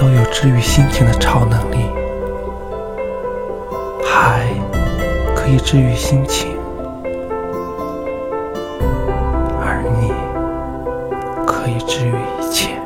都有治愈心情的超能力。海可以治愈心情而你可以治愈一切。